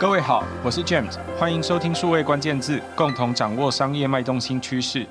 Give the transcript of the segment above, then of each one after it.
各位好，我是 James，欢迎收听数位关键字，共同掌握商业脉动新趋势。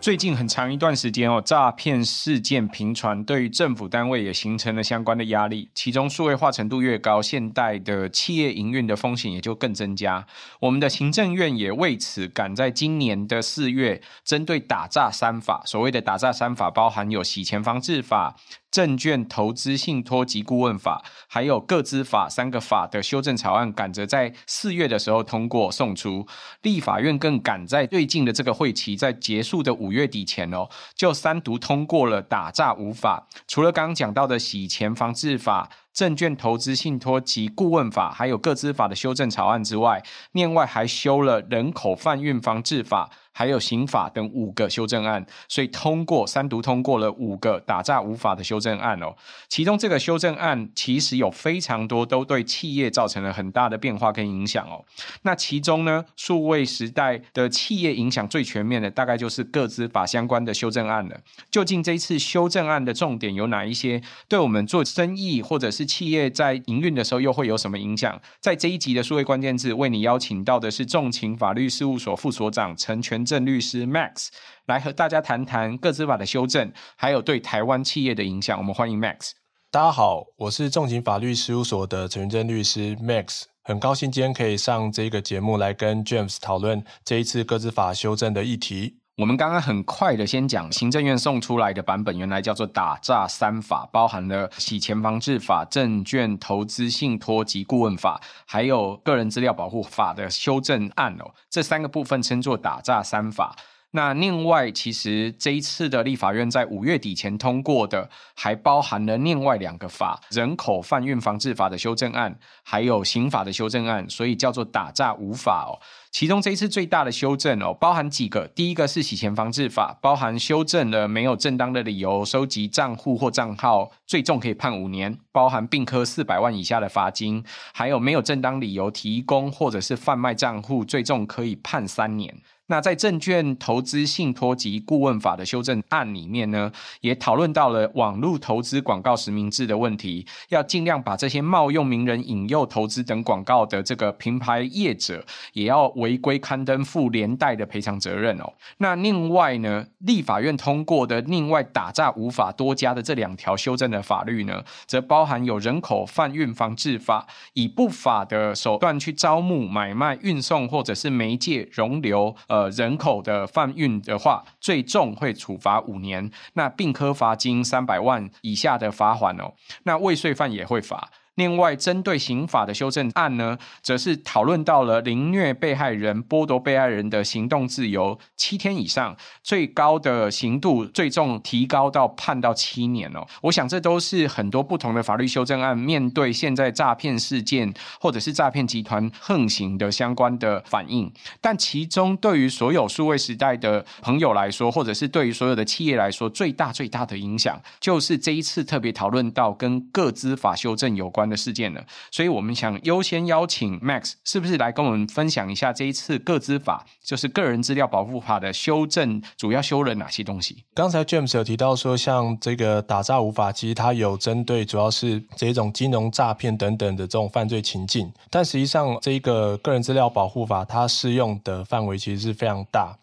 最近很长一段时间哦，诈骗事件频传，对于政府单位也形成了相关的压力。其中数位化程度越高，现代的企业营运的风险也就更增加。我们的行政院也为此赶在今年的四月，针对打诈三法，所谓的打诈三法，包含有洗钱防治法。证券投资信托及顾问法，还有各资法三个法的修正草案，赶着在四月的时候通过送出。立法院更赶在最近的这个会期，在结束的五月底前哦，就三读通过了打诈五法。除了刚刚讲到的洗钱防治法。证券投资信托及顾问法，还有各资法的修正草案之外，另外还修了人口贩运防治法，还有刑法等五个修正案，所以通过三读通过了五个打诈无法的修正案哦。其中这个修正案其实有非常多都对企业造成了很大的变化跟影响哦。那其中呢，数位时代的企业影响最全面的，大概就是个资法相关的修正案了。究竟这一次修正案的重点有哪一些？对我们做生意或者是企业在营运的时候又会有什么影响？在这一集的数位关键字，为你邀请到的是重情法律事务所副所长陈全郑律师 Max，来和大家谈谈个资法的修正，还有对台湾企业的影响。我们欢迎 Max。大家好，我是重型法律事务所的陈云正律师 Max，很高兴今天可以上这个节目来跟 James 讨论这一次个资法修正的议题。我们刚刚很快的先讲行政院送出来的版本，原来叫做打诈三法，包含了洗钱防治法、证券投资信托及顾问法，还有个人资料保护法的修正案哦。这三个部分称作打诈三法。那另外，其实这一次的立法院在五月底前通过的，还包含了另外两个法：人口贩运防治法的修正案，还有刑法的修正案，所以叫做打诈五法哦。其中这一次最大的修正哦，包含几个。第一个是洗钱防治法，包含修正了没有正当的理由收集账户或账号，最重可以判五年，包含并科四百万以下的罚金；还有没有正当理由提供或者是贩卖账户，最重可以判三年。那在证券投资信托及顾问法的修正案里面呢，也讨论到了网络投资广告实名制的问题，要尽量把这些冒用名人引诱投资等广告的这个品牌业者，也要违规刊登负连带的赔偿责任哦。那另外呢，立法院通过的另外打诈无法多加的这两条修正的法律呢，则包含有人口贩运防治法，以不法的手段去招募、买卖、运送或者是媒介容留。呃人口的贩运的话，最重会处罚五年，那并科罚金三百万以下的罚款哦，那未遂犯也会罚。另外，针对刑法的修正案呢，则是讨论到了凌虐被害人、剥夺被害人的行动自由七天以上，最高的刑度最重提高到判到七年哦。我想这都是很多不同的法律修正案面对现在诈骗事件或者是诈骗集团横行的相关的反应。但其中对于所有数位时代的朋友来说，或者是对于所有的企业来说，最大最大的影响，就是这一次特别讨论到跟个资法修正有关的事件了，所以我们想优先邀请 Max，是不是来跟我们分享一下这一次个资法，就是个人资料保护法的修正，主要修了哪些东西？刚才 James 有提到说，像这个打诈无法，其实它有针对主要是这种金融诈骗等等的这种犯罪情境，但实际上这个个人资料保护法它适用的范围其实是非常大。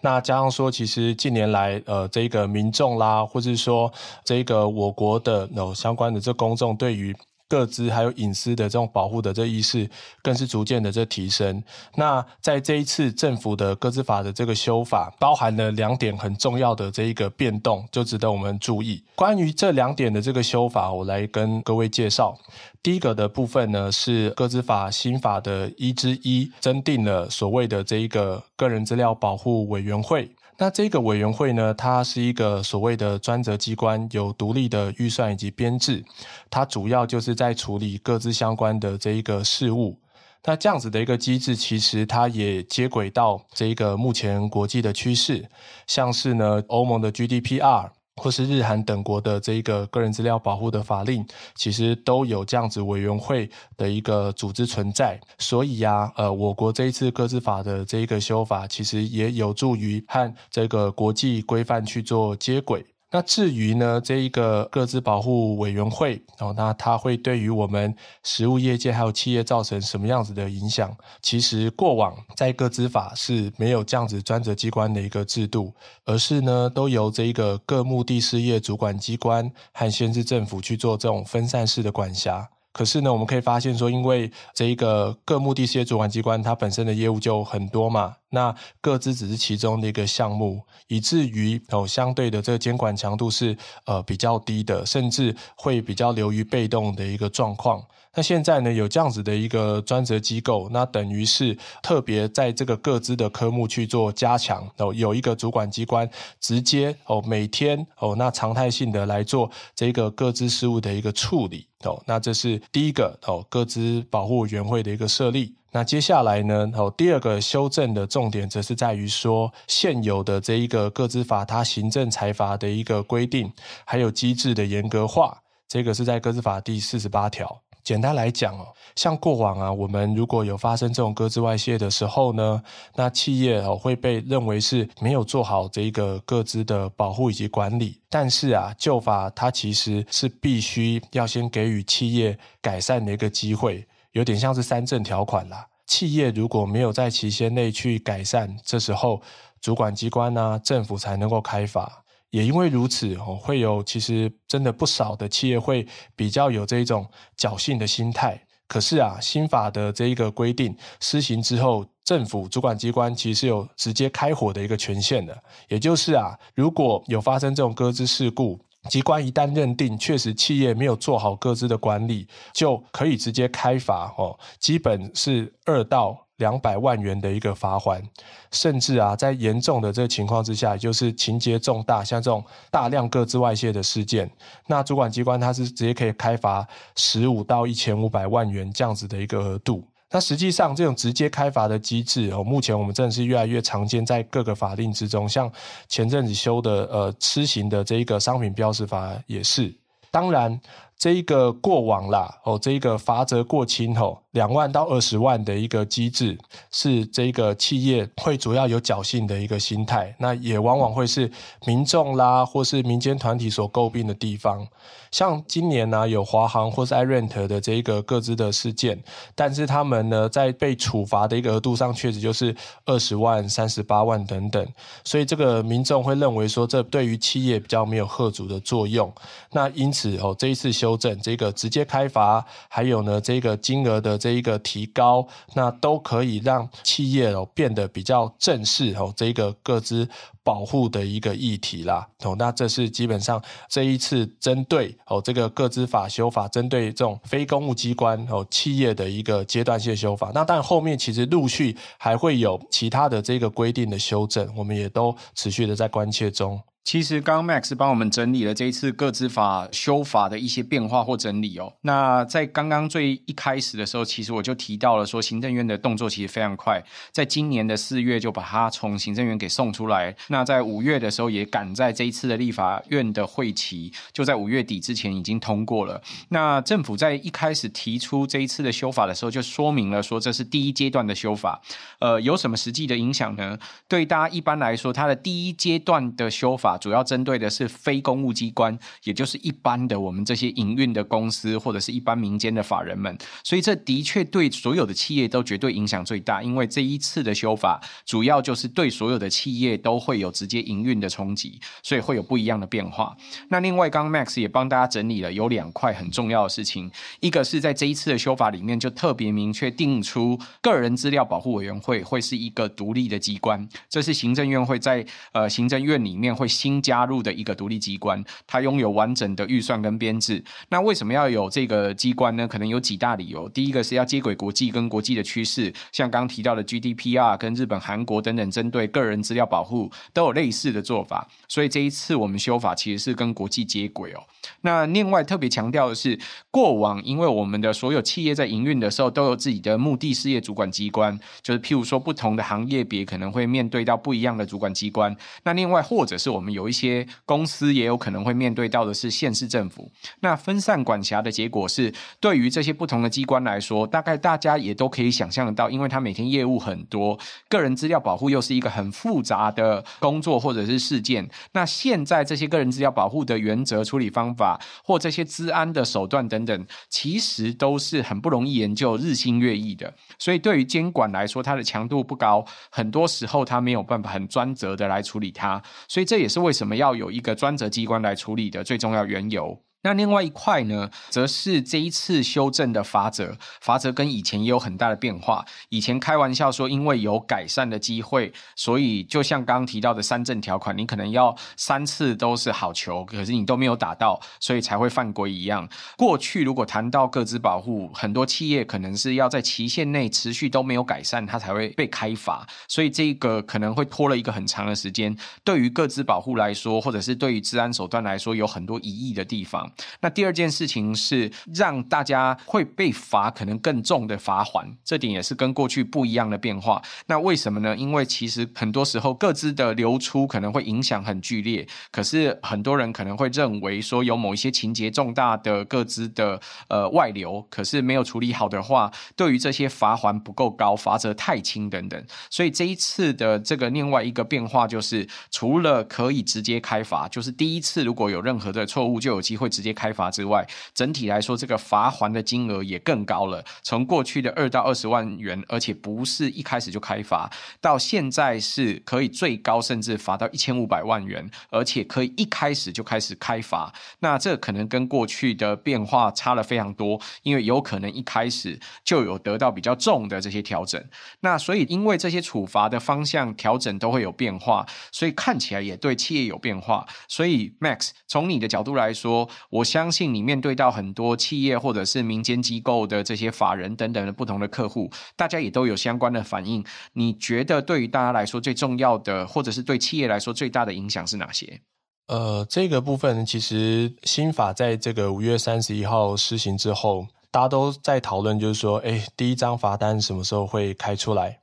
那加上说，其实近年来，呃，这个民众啦，或者说这个我国的有相关的这公众对于个资还有隐私的这种保护的这意识，更是逐渐的这提升。那在这一次政府的个资法的这个修法，包含了两点很重要的这一个变动，就值得我们注意。关于这两点的这个修法，我来跟各位介绍。第一个的部分呢，是个资法新法的一之一，增订了所谓的这一个个人资料保护委员会。那这个委员会呢，它是一个所谓的专责机关，有独立的预算以及编制，它主要就是在处理各自相关的这一个事务。那这样子的一个机制，其实它也接轨到这一个目前国际的趋势，像是呢欧盟的 GDPR。或是日韩等国的这一个个人资料保护的法令，其实都有这样子委员会的一个组织存在。所以呀、呃，我国这一次各自法的这一个修法，其实也有助于和这个国际规范去做接轨。那至于呢，这一个各资保护委员会哦，那它会对于我们实物业界还有企业造成什么样子的影响？其实过往在各资法是没有这样子专责机关的一个制度，而是呢都由这一个各目的事业主管机关和县市政府去做这种分散式的管辖。可是呢，我们可以发现说，因为这一个各目的事业主管机关它本身的业务就很多嘛，那各自只是其中的一个项目，以至于哦相对的这个监管强度是呃比较低的，甚至会比较流于被动的一个状况。那现在呢，有这样子的一个专责机构，那等于是特别在这个各资的科目去做加强哦，有一个主管机关直接哦每天哦那常态性的来做这个各资事务的一个处理哦，那这是第一个哦各资保护委员会的一个设立。那接下来呢哦第二个修正的重点则是在于说现有的这一个各资法它行政裁法的一个规定还有机制的严格化，这个是在各资法第四十八条。简单来讲哦，像过往啊，我们如果有发生这种个资外泄的时候呢，那企业哦会被认为是没有做好这个各自的保护以及管理。但是啊，旧法它其实是必须要先给予企业改善的一个机会，有点像是三证条款啦。企业如果没有在期限内去改善，这时候主管机关呢、啊，政府才能够开罚。也因为如此，哦，会有其实真的不少的企业会比较有这一种侥幸的心态。可是啊，新法的这一个规定施行之后，政府主管机关其实有直接开火的一个权限的。也就是啊，如果有发生这种个资事故，机关一旦认定确实企业没有做好个资的管理，就可以直接开罚哦，基本是二到两百万元的一个罚锾，甚至啊，在严重的这个情况之下，也就是情节重大，像这种大量各自外泄的事件，那主管机关它是直接可以开罚十五到一千五百万元这样子的一个额度。那实际上这种直接开罚的机制哦，目前我们真的是越来越常见在各个法令之中，像前阵子修的呃施行的这一个商品标识法也是，当然。这一个过往啦，哦，这一个罚则过轻吼，两万到二十万的一个机制，是这个企业会主要有侥幸的一个心态，那也往往会是民众啦，或是民间团体所诟病的地方。像今年呢、有华航或是 iRent 的这一个各自的事件，但是他们呢，在被处罚的一个额度上，确实就是二十万、三十八万等等，所以这个民众会认为说，这对于企业比较没有吓阻的作用。那因此哦，这一次修修正这个直接开罚，还有呢这个金额的这一个提高，那都可以让企业哦变得比较正式哦这个个资保护的一个议题啦。哦，那这是基本上这一次针对哦这个个资法修法，针对这种非公务机关哦企业的一个阶段性修法。那但后面其实陆续还会有其他的这个规定的修正，我们也都持续的在关切中。其实刚刚 Max 帮我们整理了这一次个资法修法的一些变化或整理哦。那在刚刚最一开始的时候，其实我就提到了说，行政院的动作其实非常快，在今年的四月就把它从行政院给送出来。那在五月的时候，也赶在这一次的立法院的会期，就在五月底之前已经通过了。那政府在一开始提出这一次的修法的时候，就说明了说这是第一阶段的修法。呃，有什么实际的影响呢？对大家一般来说，它的第一阶段的修法。主要针对的是非公务机关，也就是一般的我们这些营运的公司或者是一般民间的法人们，所以这的确对所有的企业都绝对影响最大，因为这一次的修法主要就是对所有的企业都会有直接营运的冲击，所以会有不一样的变化。那另外，刚 Max 也帮大家整理了有两块很重要的事情，一个是在这一次的修法里面就特别明确定出个人资料保护委员会会是一个独立的机关，这是行政院会在呃行政院里面会新加入的一个独立机关，它拥有完整的预算跟编制。那为什么要有这个机关呢？可能有几大理由。第一个是要接轨国际跟国际的趋势，像刚提到的 GDPR 跟日本、韩国等等，针对个人资料保护都有类似的做法。所以这一次我们修法其实是跟国际接轨哦。那另外特别强调的是，过往因为我们的所有企业在营运的时候都有自己的目的事业主管机关，就是譬如说不同的行业别可能会面对到不一样的主管机关。那另外或者是我们有一些公司也有可能会面对到的是县市政府。那分散管辖的结果是，对于这些不同的机关来说，大概大家也都可以想象得到，因为他每天业务很多，个人资料保护又是一个很复杂的工作或者是事件。那现在这些个人资料保护的原则、处理方法或这些资安的手段等等，其实都是很不容易研究、日新月异的。所以对于监管来说，它的强度不高，很多时候它没有办法很专责的来处理它。所以这也是为什么要有一个专责机关来处理的最重要缘由。那另外一块呢，则是这一次修正的罚则，罚则跟以前也有很大的变化。以前开玩笑说，因为有改善的机会，所以就像刚刚提到的三振条款，你可能要三次都是好球，可是你都没有打到，所以才会犯规一样。过去如果谈到个资保护，很多企业可能是要在期限内持续都没有改善，它才会被开罚，所以这个可能会拖了一个很长的时间。对于个资保护来说，或者是对于治安手段来说，有很多疑义的地方。那第二件事情是让大家会被罚，可能更重的罚锾，这点也是跟过去不一样的变化。那为什么呢？因为其实很多时候个资的流出可能会影响很剧烈，可是很多人可能会认为说有某一些情节重大的个资的呃外流，可是没有处理好的话，对于这些罚锾不够高，罚则太轻等等。所以这一次的这个另外一个变化就是，除了可以直接开罚，就是第一次如果有任何的错误，就有机会直接开罚。之外，整体来说，这个罚还的金额也更高了。从过去的二到二十万元，而且不是一开始就开罚，到现在是可以最高甚至罚到一千五百万元，而且可以一开始就开始开罚。那这可能跟过去的变化差了非常多，因为有可能一开始就有得到比较重的这些调整。那所以，因为这些处罚的方向调整都会有变化，所以看起来也对企业有变化。所以，Max，从你的角度来说，我相信你面对到很多企业或者是民间机构的这些法人等等的不同的客户，大家也都有相关的反应。你觉得对于大家来说最重要的，或者是对企业来说最大的影响是哪些？呃，这个部分其实新法在这个五月三十一号施行之后，大家都在讨论，就是说，哎，第一张罚单什么时候会开出来？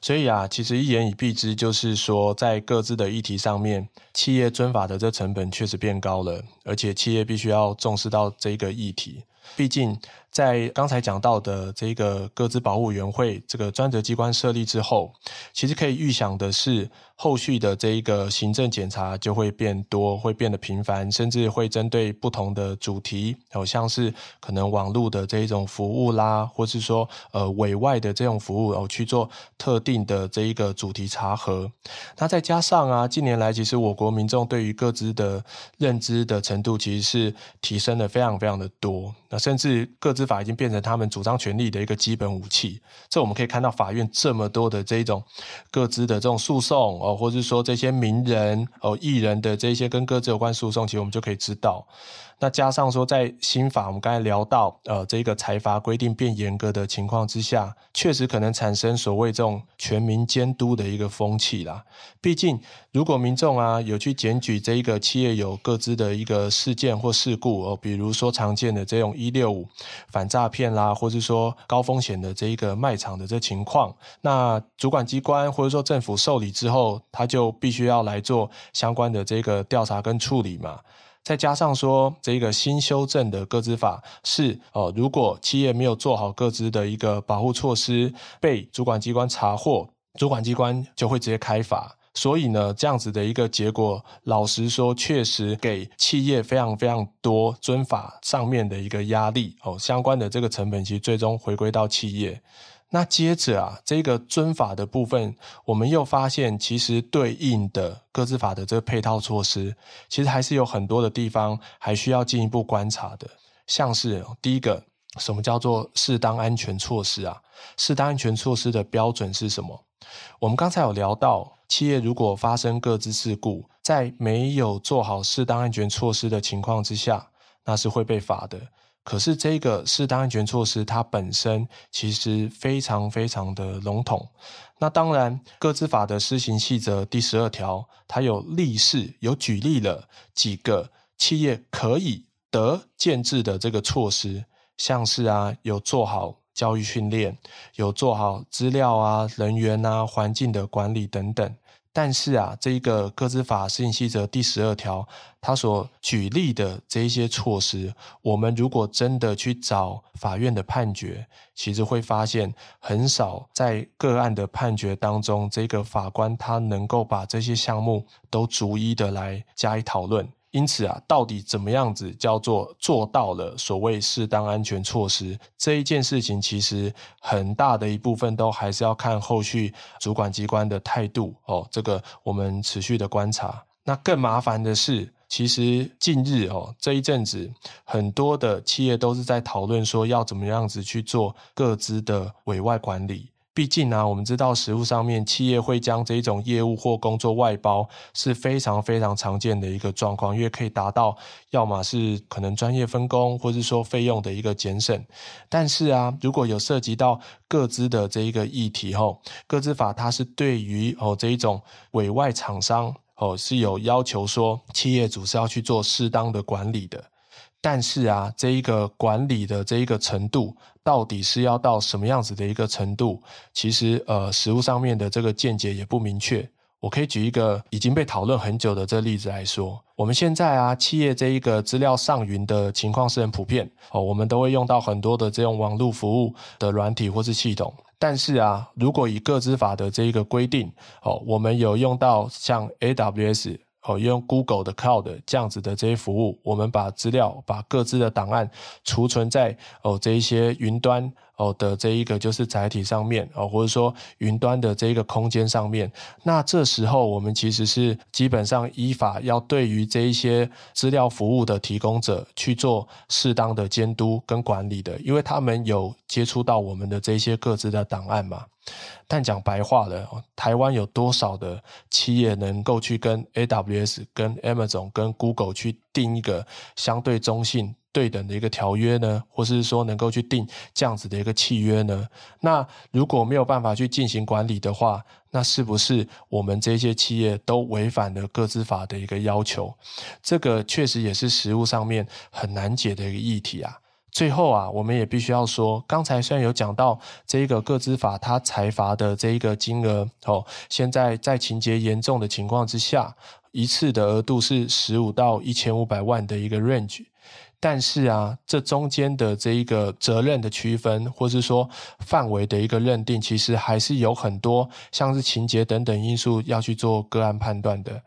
所以啊，其实一言以蔽之，就是说，在各自的议题上面，企业遵法的这成本确实变高了，而且企业必须要重视到这个议题。毕竟，在刚才讲到的这个个资保护委员会这个专责机关设立之后，其实可以预想的是。后续的这一个行政检查就会变多，会变得频繁，甚至会针对不同的主题，好像是可能网络的这一种服务啦，或是说呃委外的这种服务哦，去做特定的这一个主题查核。那再加上啊，近年来其实我国民众对于个资的认知的程度其实是提升了非常非常的多。那甚至个司法已经变成他们主张权利的一个基本武器。这我们可以看到法院这么多的这一种各自的这种诉讼哦。或者说这些名人哦、艺人的这些跟各自有关诉讼，其实我们就可以知道。那加上说，在新法我们刚才聊到，呃，这个财阀规定变严格的情况之下，确实可能产生所谓这种全民监督的一个风气啦。毕竟，如果民众啊有去检举这一个企业有各自的一个事件或事故哦，比如说常见的这种一六五反诈骗啦，或者说高风险的这一个卖场的这情况，那主管机关或者说政府受理之后，他就必须要来做相关的这个调查跟处理嘛。再加上说，这个新修正的个资法是哦，如果企业没有做好个资的一个保护措施，被主管机关查获，主管机关就会直接开罚。所以呢，这样子的一个结果，老实说，确实给企业非常非常多遵法上面的一个压力哦，相关的这个成本其实最终回归到企业。那接着啊，这个遵法的部分，我们又发现，其实对应的各自法的这个配套措施，其实还是有很多的地方还需要进一步观察的。像是第一个，什么叫做适当安全措施啊？适当安全措施的标准是什么？我们刚才有聊到，企业如果发生各自事故，在没有做好适当安全措施的情况之下，那是会被罚的。可是这个适当安全措施，它本身其实非常非常的笼统。那当然，个资法的施行细则第十二条，它有例示，有举例了几个企业可以得建制的这个措施，像是啊，有做好教育训练，有做好资料啊、人员啊、环境的管理等等。但是啊，这一个个资法施行细则第十二条，他所举例的这一些措施，我们如果真的去找法院的判决，其实会发现很少在个案的判决当中，这个法官他能够把这些项目都逐一的来加以讨论。因此啊，到底怎么样子叫做做到了所谓适当安全措施这一件事情，其实很大的一部分都还是要看后续主管机关的态度哦。这个我们持续的观察。那更麻烦的是，其实近日哦这一阵子，很多的企业都是在讨论说要怎么样子去做各资的委外管理。毕竟呢、啊，我们知道实务上面，企业会将这种业务或工作外包是非常非常常见的一个状况，因为可以达到要么是可能专业分工，或是说费用的一个节省。但是啊，如果有涉及到各资的这一个议题后，各资法它是对于哦这一种委外厂商哦是有要求说，企业主是要去做适当的管理的。但是啊，这一个管理的这一个程度，到底是要到什么样子的一个程度？其实呃，实务上面的这个见解也不明确。我可以举一个已经被讨论很久的这例子来说，我们现在啊，企业这一个资料上云的情况是很普遍哦，我们都会用到很多的这种网络服务的软体或是系统。但是啊，如果以个资法的这一个规定哦，我们有用到像 AWS。哦，用 Google 的 Cloud 这样子的这些服务，我们把资料、把各自的档案储存在哦这一些云端哦的这一个就是载体上面哦，或者说云端的这一个空间上面。那这时候我们其实是基本上依法要对于这一些资料服务的提供者去做适当的监督跟管理的，因为他们有接触到我们的这些各自的档案嘛。但讲白话了，台湾有多少的企业能够去跟 AWS、跟 Amazon、跟 Google 去定一个相对中性、对等的一个条约呢？或是说能够去订这样子的一个契约呢？那如果没有办法去进行管理的话，那是不是我们这些企业都违反了个资法的一个要求？这个确实也是实务上面很难解的一个议题啊。最后啊，我们也必须要说，刚才虽然有讲到这一个个资法它裁罚的这一个金额哦，现在在情节严重的情况之下，一次的额度是十五到一千五百万的一个 range。但是啊，这中间的这一个责任的区分，或是说范围的一个认定，其实还是有很多像是情节等等因素要去做个案判断的，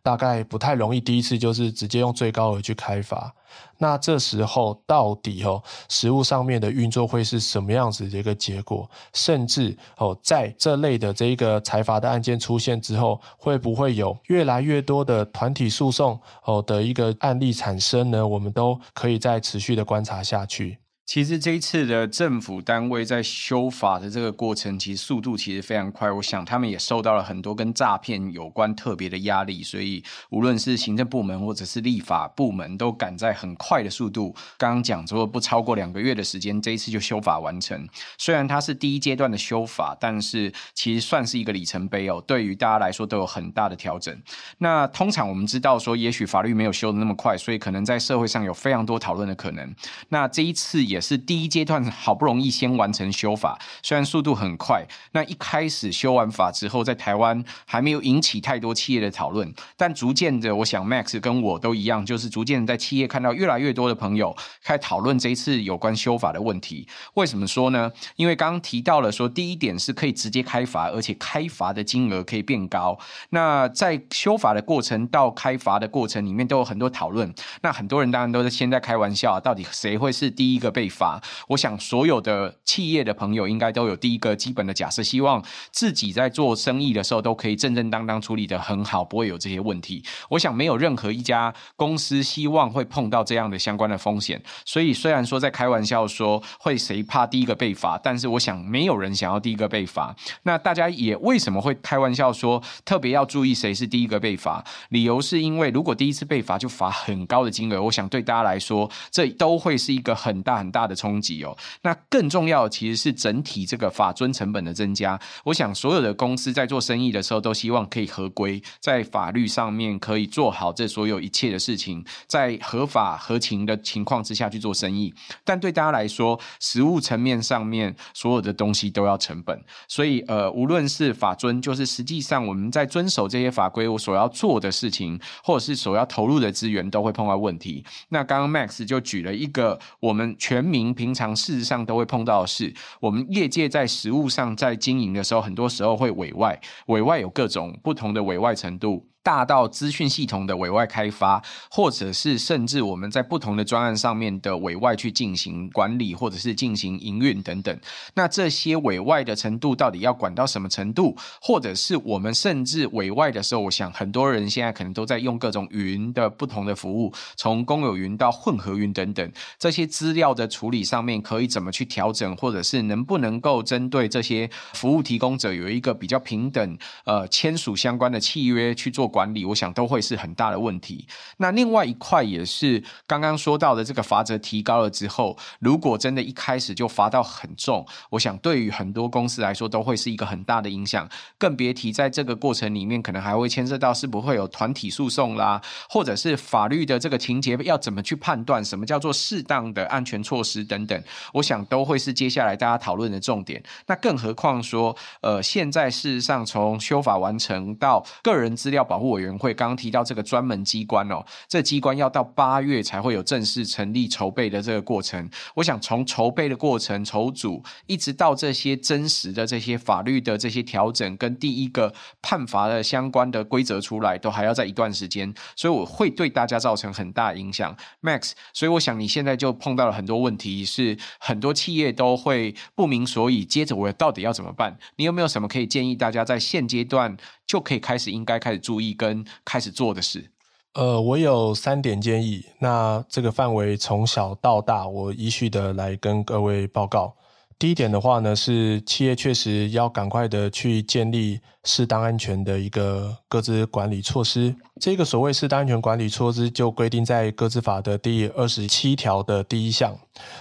大概不太容易第一次就是直接用最高额去开罚。那这时候到底哦，实物上面的运作会是什么样子的一个结果？甚至哦，在这类的这一个财阀的案件出现之后，会不会有越来越多的团体诉讼哦的一个案例产生呢？我们都可以再持续的观察下去。其实这一次的政府单位在修法的这个过程，其实速度其实非常快。我想他们也受到了很多跟诈骗有关特别的压力，所以无论是行政部门或者是立法部门，都赶在很快的速度。刚刚讲说不超过两个月的时间，这一次就修法完成。虽然它是第一阶段的修法，但是其实算是一个里程碑哦。对于大家来说都有很大的调整。那通常我们知道说，也许法律没有修的那么快，所以可能在社会上有非常多讨论的可能。那这一次也。是第一阶段好不容易先完成修法，虽然速度很快，那一开始修完法之后，在台湾还没有引起太多企业的讨论，但逐渐的，我想 Max 跟我都一样，就是逐渐在企业看到越来越多的朋友开始讨论这一次有关修法的问题。为什么说呢？因为刚刚提到了说，第一点是可以直接开罚，而且开罚的金额可以变高。那在修法的过程到开罚的过程里面都有很多讨论。那很多人当然都是先在开玩笑，到底谁会是第一个被？罚，我想所有的企业的朋友应该都有第一个基本的假设，希望自己在做生意的时候都可以正正当当处理得很好，不会有这些问题。我想没有任何一家公司希望会碰到这样的相关的风险。所以虽然说在开玩笑说会谁怕第一个被罚，但是我想没有人想要第一个被罚。那大家也为什么会开玩笑说特别要注意谁是第一个被罚？理由是因为如果第一次被罚就罚很高的金额，我想对大家来说这都会是一个很大很大。大的冲击哦。那更重要的其实是整体这个法遵成本的增加。我想所有的公司在做生意的时候，都希望可以合规，在法律上面可以做好这所有一切的事情，在合法合情的情况之下去做生意。但对大家来说，实务层面上面所有的东西都要成本，所以呃，无论是法遵，就是实际上我们在遵守这些法规，我所要做的事情，或者是所要投入的资源，都会碰到问题。那刚刚 Max 就举了一个我们全人民平常事实上都会碰到的事，我们业界在实物上在经营的时候，很多时候会委外，委外有各种不同的委外程度。大到资讯系统的委外开发，或者是甚至我们在不同的专案上面的委外去进行管理，或者是进行营运等等。那这些委外的程度到底要管到什么程度？或者是我们甚至委外的时候，我想很多人现在可能都在用各种云的不同的服务，从公有云到混合云等等。这些资料的处理上面可以怎么去调整，或者是能不能够针对这些服务提供者有一个比较平等呃签署相关的契约去做。管理，我想都会是很大的问题。那另外一块也是刚刚说到的，这个罚则提高了之后，如果真的一开始就罚到很重，我想对于很多公司来说都会是一个很大的影响。更别提在这个过程里面，可能还会牵涉到是不会有团体诉讼啦，或者是法律的这个情节要怎么去判断，什么叫做适当的安全措施等等，我想都会是接下来大家讨论的重点。那更何况说，呃，现在事实上从修法完成到个人资料保护委员会刚刚提到这个专门机关哦，这机关要到八月才会有正式成立筹备的这个过程。我想从筹备的过程、筹组，一直到这些真实的这些法律的这些调整，跟第一个判罚的相关的规则出来，都还要在一段时间，所以我会对大家造成很大影响。Max，所以我想你现在就碰到了很多问题，是很多企业都会不明所以，接着我到底要怎么办？你有没有什么可以建议大家在现阶段就可以开始应该开始注意跟开始做的事，呃，我有三点建议。那这个范围从小到大，我依序的来跟各位报告。第一点的话呢，是企业确实要赶快的去建立适当安全的一个个资管理措施。这个所谓适当安全管理措施，就规定在个资法的第二十七条的第一项。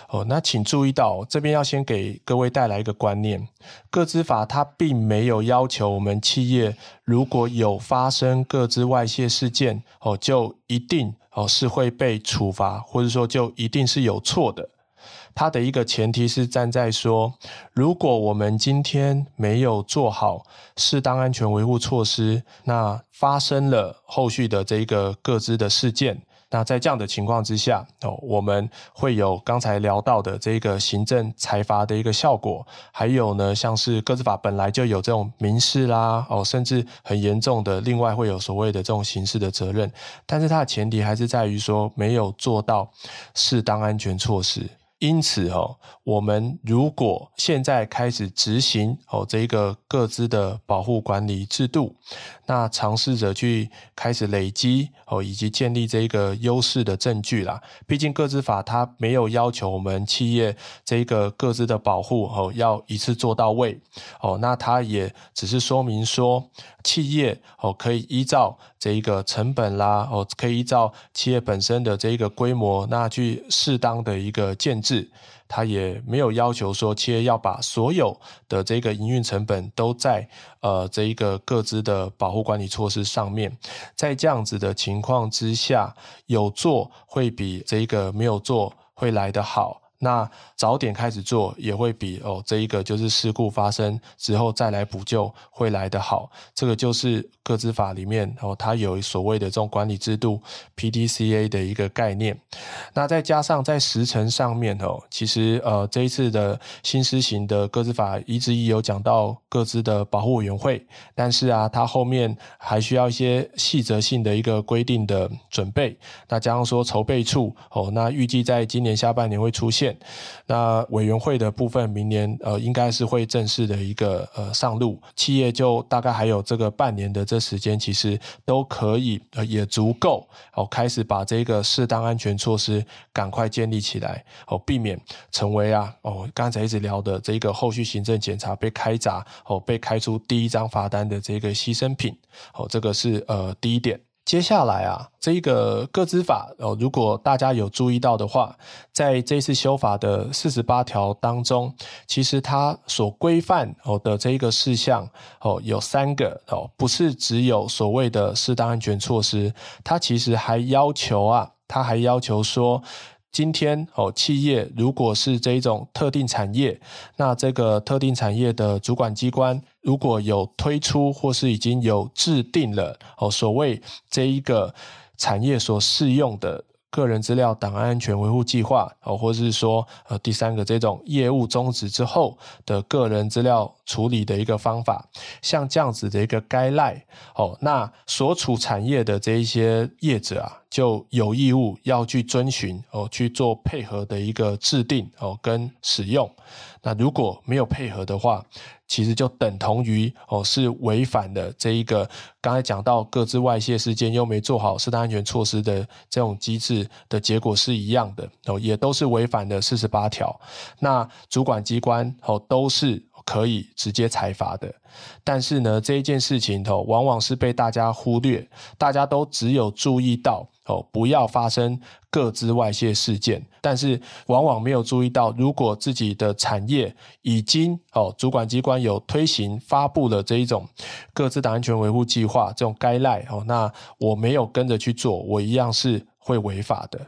哦，那请注意到，这边要先给各位带来一个观念：个资法它并没有要求我们企业如果有发生个资外泄事件，哦，就一定哦是会被处罚，或者说就一定是有错的。它的一个前提是站在说，如果我们今天没有做好适当安全维护措施，那发生了后续的这一个个资的事件，那在这样的情况之下，哦，我们会有刚才聊到的这个行政裁罚的一个效果，还有呢，像是个资法本来就有这种民事啦，哦，甚至很严重的，另外会有所谓的这种刑事的责任，但是它的前提还是在于说没有做到适当安全措施。因此，哦，我们如果现在开始执行哦这一个各自的保护管理制度，那尝试着去开始累积哦以及建立这一个优势的证据啦。毕竟个资法它没有要求我们企业这一个个资的保护哦要一次做到位哦，那它也只是说明说企业哦可以依照这一个成本啦哦可以依照企业本身的这一个规模，那去适当的一个建制。他也没有要求说企业要把所有的这个营运成本都在呃这一个各自的保护管理措施上面，在这样子的情况之下，有做会比这个没有做会来得好。那早点开始做也会比哦这一个就是事故发生之后再来补救会来得好。这个就是个资法里面哦，它有所谓的这种管理制度 PDCA 的一个概念。那再加上在时程上面哦，其实呃这一次的新施行的个资法一直一有讲到个资的保护委员会，但是啊它后面还需要一些细则性的一个规定的准备。那加上说筹备处哦，那预计在今年下半年会出现。那委员会的部分，明年呃应该是会正式的一个呃上路，企业就大概还有这个半年的这时间，其实都可以呃也足够哦，开始把这个适当安全措施赶快建立起来哦，避免成为啊哦刚才一直聊的这个后续行政检查被开闸哦，被开出第一张罚单的这个牺牲品哦，这个是呃第一点。接下来啊，这一个个资法哦，如果大家有注意到的话，在这次修法的四十八条当中，其实它所规范哦的这一个事项哦有三个哦，不是只有所谓的适当安全措施，它其实还要求啊，它还要求说。今天哦，企业如果是这一种特定产业，那这个特定产业的主管机关如果有推出或是已经有制定了哦，所谓这一个产业所适用的。个人资料档案安全维护计划哦，或者是说呃第三个这种业务终止之后的个人资料处理的一个方法，像这样子的一个 guideline 哦，那所处产业的这一些业者啊，就有义务要去遵循哦，去做配合的一个制定哦跟使用。那如果没有配合的话，其实就等同于哦，是违反了这一个刚才讲到各自外泄事件又没做好适当安全措施的这种机制的结果是一样的哦，也都是违反了四十八条。那主管机关哦都是可以直接裁罚的，但是呢，这一件事情哦，往往是被大家忽略，大家都只有注意到。哦，不要发生各自外泄事件，但是往往没有注意到，如果自己的产业已经哦，主管机关有推行发布了这一种各自的安全维护计划这种该赖哦，那我没有跟着去做，我一样是会违法的。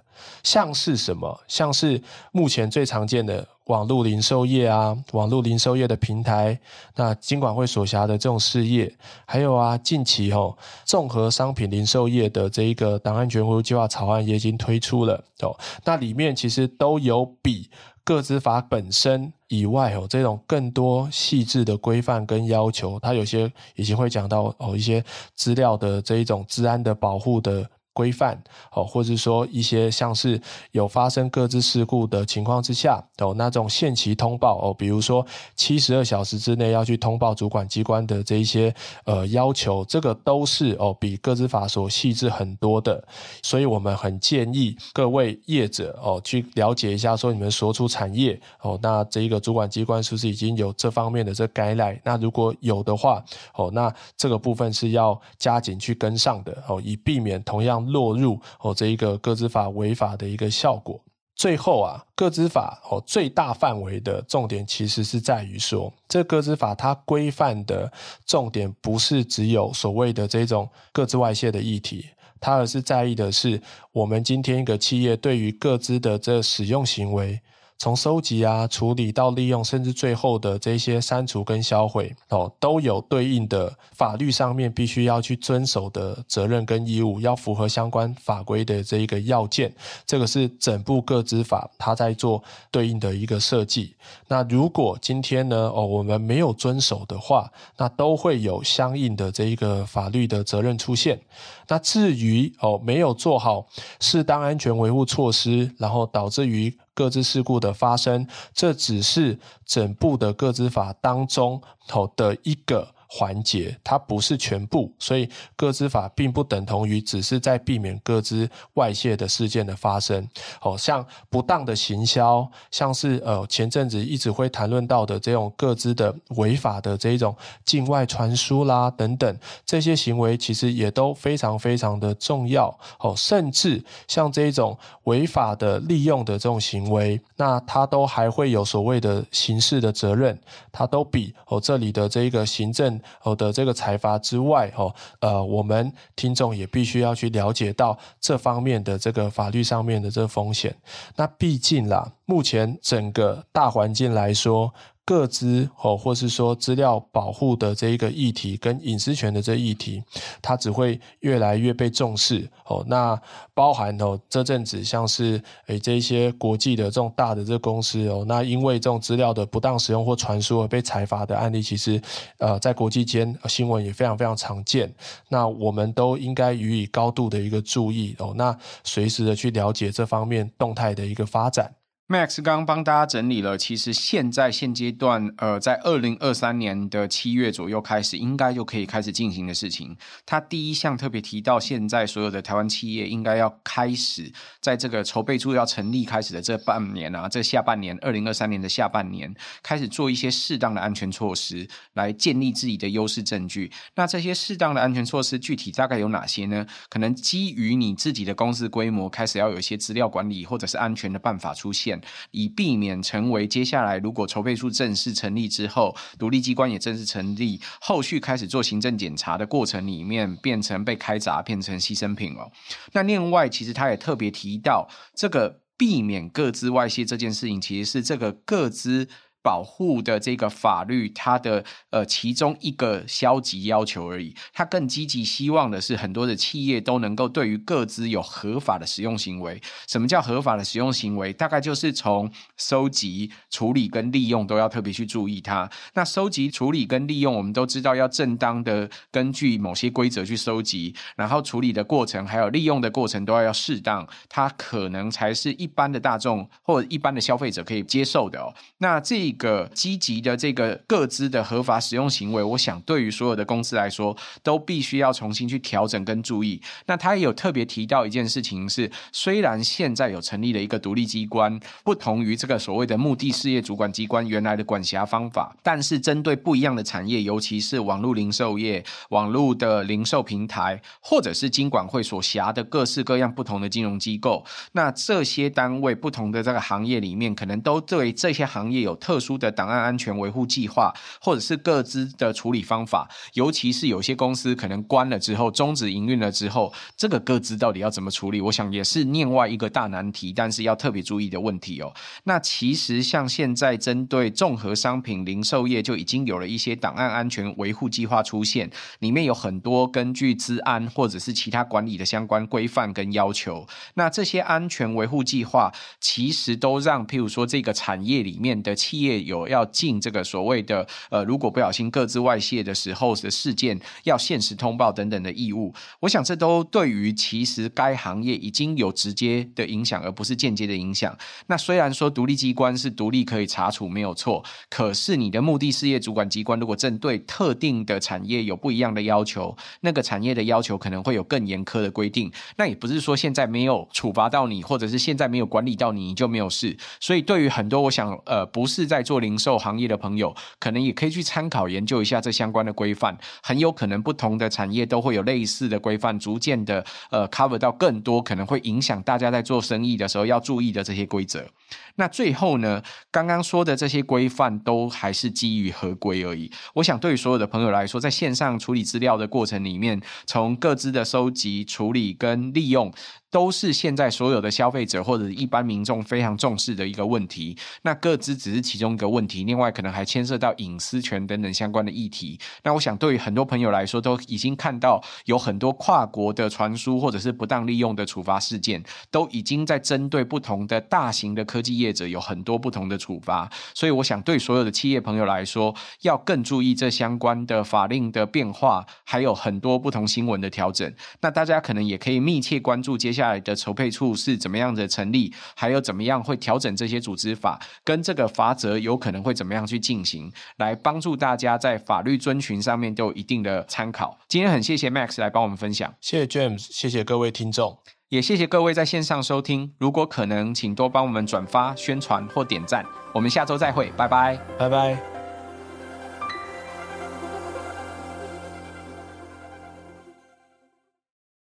像是什么？像是目前最常见的。网络零售业啊，网络零售业的平台，那金管会所辖的这种事业，还有啊，近期哦，综合商品零售业的这一个档案全维护计划草案也已经推出了哦。那里面其实都有比个资法本身以外哦，这种更多细致的规范跟要求，它有些已经会讲到哦，一些资料的这一种治安的保护的。规范哦，或者说一些像是有发生各自事故的情况之下哦，那种限期通报哦，比如说七十二小时之内要去通报主管机关的这一些呃要求，这个都是哦比各自法所细致很多的，所以我们很建议各位业者哦去了解一下，说你们所处产业哦，那这一个主管机关是不是已经有这方面的这个 guideline？那如果有的话哦，那这个部分是要加紧去跟上的哦，以避免同样。落入哦，这一个个资法违法的一个效果。最后啊，个资法哦最大范围的重点其实是在于说，这个资法它规范的重点不是只有所谓的这种个资外泄的议题，它而是在意的是我们今天一个企业对于个资的这使用行为。从收集啊、处理到利用，甚至最后的这些删除跟销毁哦，都有对应的法律上面必须要去遵守的责任跟义务，要符合相关法规的这一个要件。这个是整部个资法它在做对应的一个设计。那如果今天呢哦，我们没有遵守的话，那都会有相应的这一个法律的责任出现。那至于哦，没有做好适当安全维护措施，然后导致于各自事故的发生，这只是整部的各自法当中头的一个。环节它不是全部，所以个资法并不等同于只是在避免个资外泄的事件的发生。哦，像不当的行销，像是呃前阵子一直会谈论到的这种个资的违法的这一种境外传输啦等等，这些行为其实也都非常非常的重要。哦，甚至像这种违法的利用的这种行为，那它都还会有所谓的刑事的责任，它都比哦这里的这一个行政。哦的这个财阀之外，哦，呃，我们听众也必须要去了解到这方面的这个法律上面的这个风险。那毕竟啦，目前整个大环境来说。各资哦，或是说资料保护的这一个议题跟隐私权的这议题，它只会越来越被重视哦。那包含哦，这阵子像是诶这一些国际的这种大的这公司哦，那因为这种资料的不当使用或传输而被裁罚的案例，其实呃在国际间新闻也非常非常常见。那我们都应该予以高度的一个注意哦，那随时的去了解这方面动态的一个发展。Max 刚帮大家整理了，其实现在现阶段，呃，在二零二三年的七月左右开始，应该就可以开始进行的事情。他第一项特别提到，现在所有的台湾企业应该要开始在这个筹备处要成立开始的这半年啊，这下半年，二零二三年的下半年，开始做一些适当的安全措施，来建立自己的优势证据。那这些适当的安全措施具体大概有哪些呢？可能基于你自己的公司规模，开始要有一些资料管理或者是安全的办法出现。以避免成为接下来如果筹备处正式成立之后，独立机关也正式成立，后续开始做行政检查的过程里面，变成被开闸，变成牺牲品哦。那另外，其实他也特别提到，这个避免各资外泄这件事情，其实是这个各资。保护的这个法律，它的呃其中一个消极要求而已。它更积极希望的是，很多的企业都能够对于个资有合法的使用行为。什么叫合法的使用行为？大概就是从收集、处理跟利用都要特别去注意它。那收集、处理跟利用，我们都知道要正当的根据某些规则去收集，然后处理的过程还有利用的过程都要要适当，它可能才是一般的大众或者一般的消费者可以接受的哦。那这。一个积极的这个各资的合法使用行为，我想对于所有的公司来说，都必须要重新去调整跟注意。那他也有特别提到一件事情是，虽然现在有成立了一个独立机关，不同于这个所谓的目的事业主管机关原来的管辖方法，但是针对不一样的产业，尤其是网络零售业、网络的零售平台，或者是金管会所辖的各式各样不同的金融机构，那这些单位不同的这个行业里面，可能都对这些行业有特殊的档案安全维护计划，或者是各资的处理方法，尤其是有些公司可能关了之后，终止营运了之后，这个各资到底要怎么处理？我想也是另外一个大难题，但是要特别注意的问题哦。那其实像现在针对综合商品零售业，就已经有了一些档案安全维护计划出现，里面有很多根据资安或者是其他管理的相关规范跟要求。那这些安全维护计划，其实都让譬如说这个产业里面的企业。有要进这个所谓的呃，如果不小心各自外泄的时候的事件，要限时通报等等的义务。我想这都对于其实该行业已经有直接的影响，而不是间接的影响。那虽然说独立机关是独立可以查处没有错，可是你的目的事业主管机关如果针对特定的产业有不一样的要求，那个产业的要求可能会有更严苛的规定。那也不是说现在没有处罚到你，或者是现在没有管理到你，你就没有事。所以对于很多我想呃，不是在做零售行业的朋友，可能也可以去参考研究一下这相关的规范，很有可能不同的产业都会有类似的规范，逐渐的呃 cover 到更多可能会影响大家在做生意的时候要注意的这些规则。那最后呢，刚刚说的这些规范都还是基于合规而已。我想对于所有的朋友来说，在线上处理资料的过程里面，从个资的收集、处理跟利用。都是现在所有的消费者或者一般民众非常重视的一个问题。那个资只是其中一个问题，另外可能还牵涉到隐私权等等相关的议题。那我想对于很多朋友来说，都已经看到有很多跨国的传输或者是不当利用的处罚事件，都已经在针对不同的大型的科技业者有很多不同的处罚。所以我想对所有的企业朋友来说，要更注意这相关的法令的变化，还有很多不同新闻的调整。那大家可能也可以密切关注接下来。的筹备处是怎么样的成立，还有怎么样会调整这些组织法，跟这个罚则有可能会怎么样去进行，来帮助大家在法律遵循上面都有一定的参考。今天很谢谢 Max 来帮我们分享，谢谢 James，谢谢各位听众，也谢谢各位在线上收听。如果可能，请多帮我们转发、宣传或点赞。我们下周再会，拜拜，拜拜。